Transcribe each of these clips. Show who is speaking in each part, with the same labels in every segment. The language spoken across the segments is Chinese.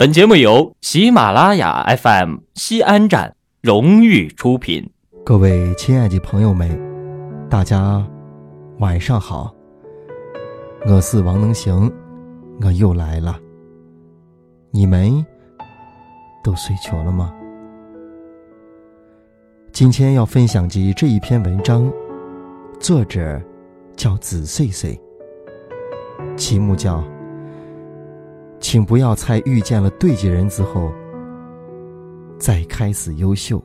Speaker 1: 本节目由喜马拉雅 FM 西安站荣誉出品。
Speaker 2: 各位亲爱的朋友们，大家晚上好。我是王能行，我又来了。你们都睡着了吗？今天要分享的这一篇文章，作者叫子岁岁，题目叫。请不要在遇见了对的人之后，再开始优秀。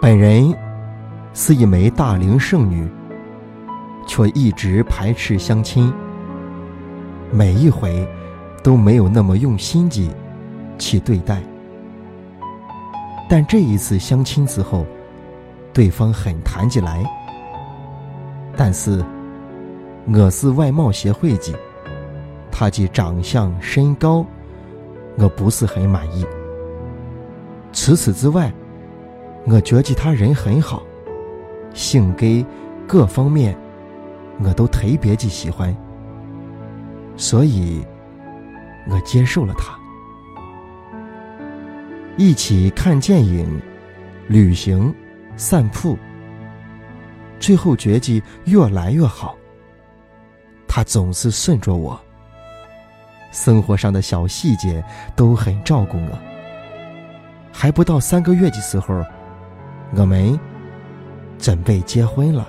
Speaker 2: 本人是一枚大龄剩女，却一直排斥相亲，每一回都没有那么用心机去对待。但这一次相亲之后，对方很谈起来。但是，我是外貌协会的，他的长相身高，我不是很满意。除此之外，我觉得他人很好，性格各方面我都特别的喜欢，所以我接受了他，一起看电影、旅行、散步。最后绝技越来越好。他总是顺着我，生活上的小细节都很照顾我。还不到三个月的时候，我们准备结婚了。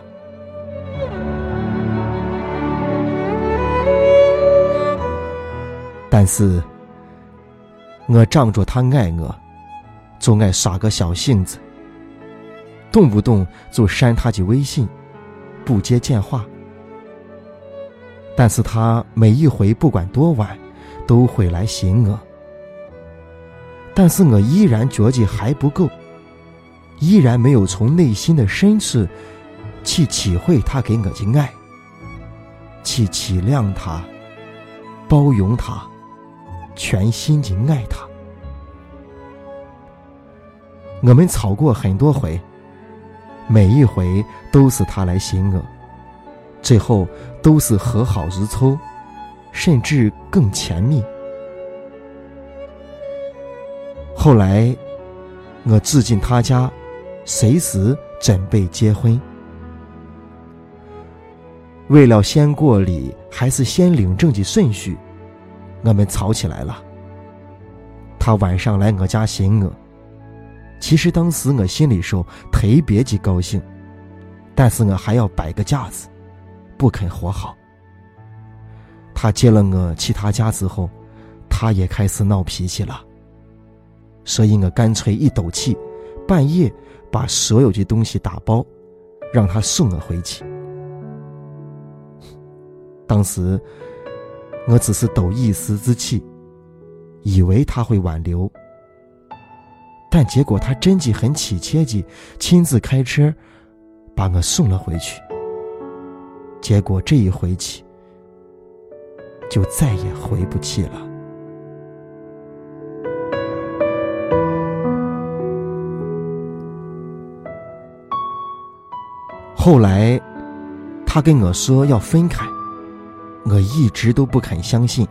Speaker 2: 但是，我仗着他爱我，总爱耍个小性子。动不动就删他的微信，不接电话。但是他每一回不管多晚，都会来寻我。但是我依然觉得还不够，依然没有从内心的深处去体会他给我的爱，去体谅他，包容他，全心的爱他。我们吵过很多回。每一回都是他来寻我，最后都是和好如初，甚至更甜蜜。后来，我住进他家，随时准备结婚。为了先过礼还是先领证的顺序，我们吵起来了。他晚上来我家寻我。其实当时我心里说特别的高兴，但是我还要摆个架子，不肯和好。他接了我去他家之后，他也开始闹脾气了。所以我干脆一赌气，半夜把所有的东西打包，让他送我回去。当时我只是抖一时之气，以为他会挽留。但结果他真的很体贴的亲自开车把我送了回去。结果这一回去就再也回不去了。后来他跟我说要分开，我一直都不肯相信。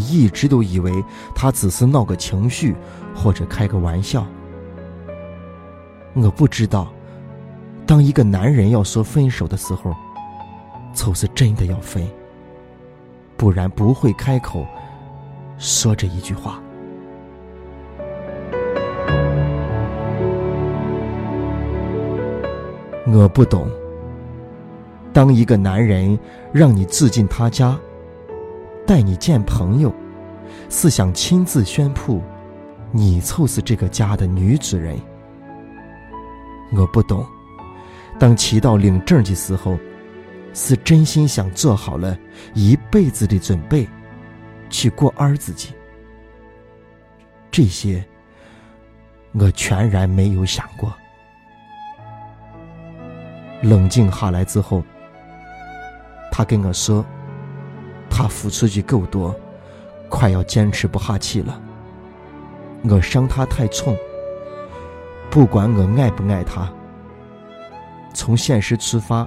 Speaker 2: 一直都以为他只是闹个情绪，或者开个玩笑。我不知道，当一个男人要说分手的时候，就是真的要分，不然不会开口说这一句话。我不懂，当一个男人让你住进他家。带你见朋友，是想亲自宣布，你就是这个家的女主人。我不懂，当提到领证的时候，是真心想做好了一辈子的准备，去过儿子的。这些，我全然没有想过。冷静下来之后，他跟我说。他付出的够多，快要坚持不下去了。我伤他太重，不管我爱不爱他，从现实出发，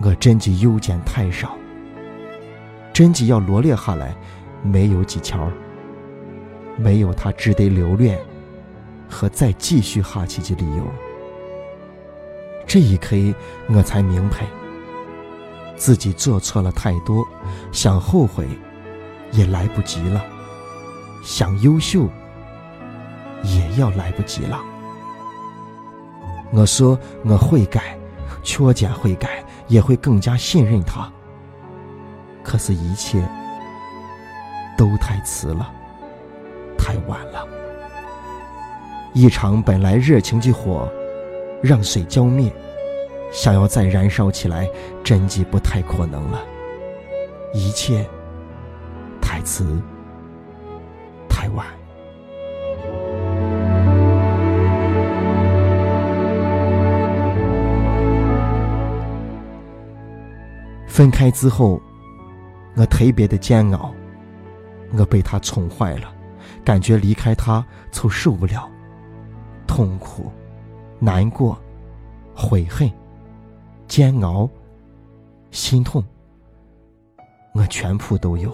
Speaker 2: 我真的优点太少，真的要罗列下来，没有几条，没有他值得留恋和再继续下去的理由。这一刻，我才明白，自己做错了太多，想后悔也来不及了，想优秀也要来不及了。我说我会改，缺点会改，也会更加信任他。可是，一切都太迟了，太晚了。一场本来热情的火。让水浇灭，想要再燃烧起来，真迹不太可能了。一切太迟，太晚。分开之后，我特别的煎熬，我被他宠坏了，感觉离开他就受不了，痛苦。难过、悔恨、煎熬、心痛，我全部都有。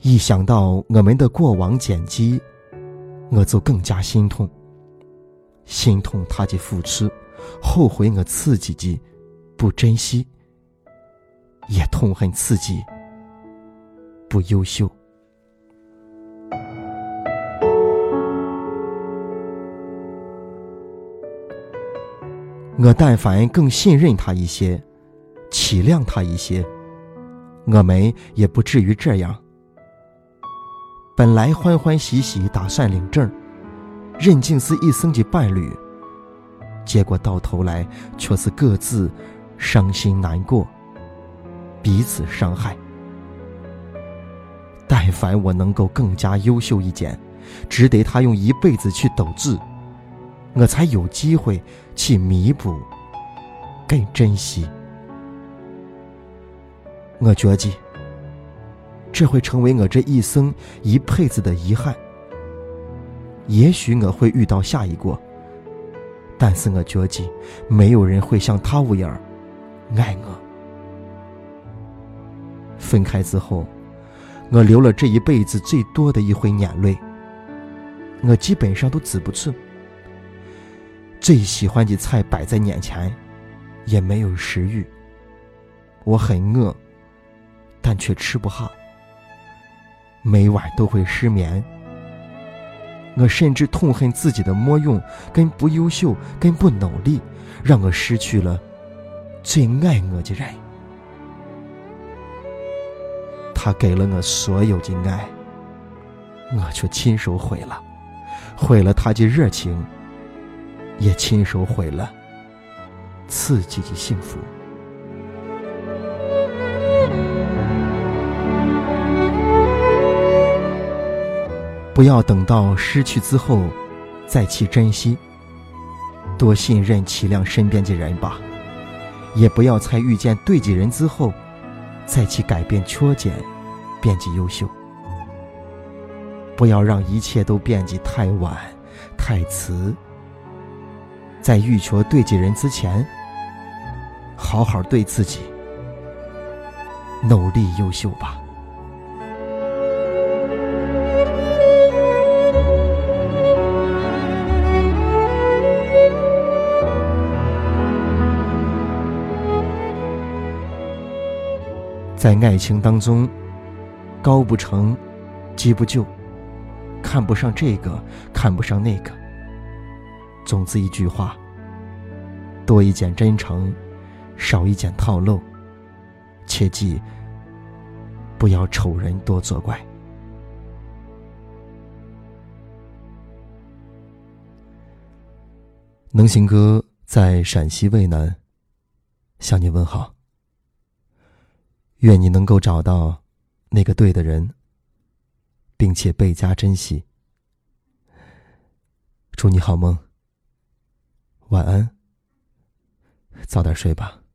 Speaker 2: 一想到我们的过往剪辑，我就更加心痛。心痛他的付出，后悔我自己的不珍惜，也痛恨自己不优秀。我但凡更信任他一些，体谅他一些，我们也不至于这样。本来欢欢喜喜打算领证，任静思一生的伴侣，结果到头来却是各自伤心难过，彼此伤害。但凡我能够更加优秀一点，值得他用一辈子去斗志。我才有机会去弥补，更珍惜。我觉得这会成为我这一生一辈子的遗憾。也许我会遇到下一个，但是我觉得没有人会像他一样爱我。分开之后，我流了这一辈子最多的一回眼泪，我基本上都止不住。最喜欢的菜摆在眼前，也没有食欲。我很饿，但却吃不下。每晚都会失眠。我甚至痛恨自己的没用、跟不优秀、跟不努力，让我失去了最爱我的人。他给了我所有的爱，我却亲手毁了，毁了他的热情。也亲手毁了自己的幸福。不要等到失去之后再去珍惜，多信任、体谅身边的人吧。也不要在遇见对的人之后再去改变缺点，变得优秀。不要让一切都变得太晚、太迟。在欲求对己人之前，好好对自己，努力优秀吧。在爱情当中，高不成，低不就，看不上这个，看不上那个。总之一句话：多一件真诚，少一件套路。切记，不要丑人多作怪。能行哥在陕西渭南向你问好。愿你能够找到那个对的人，并且倍加珍惜。祝你好梦。晚安，早点睡吧。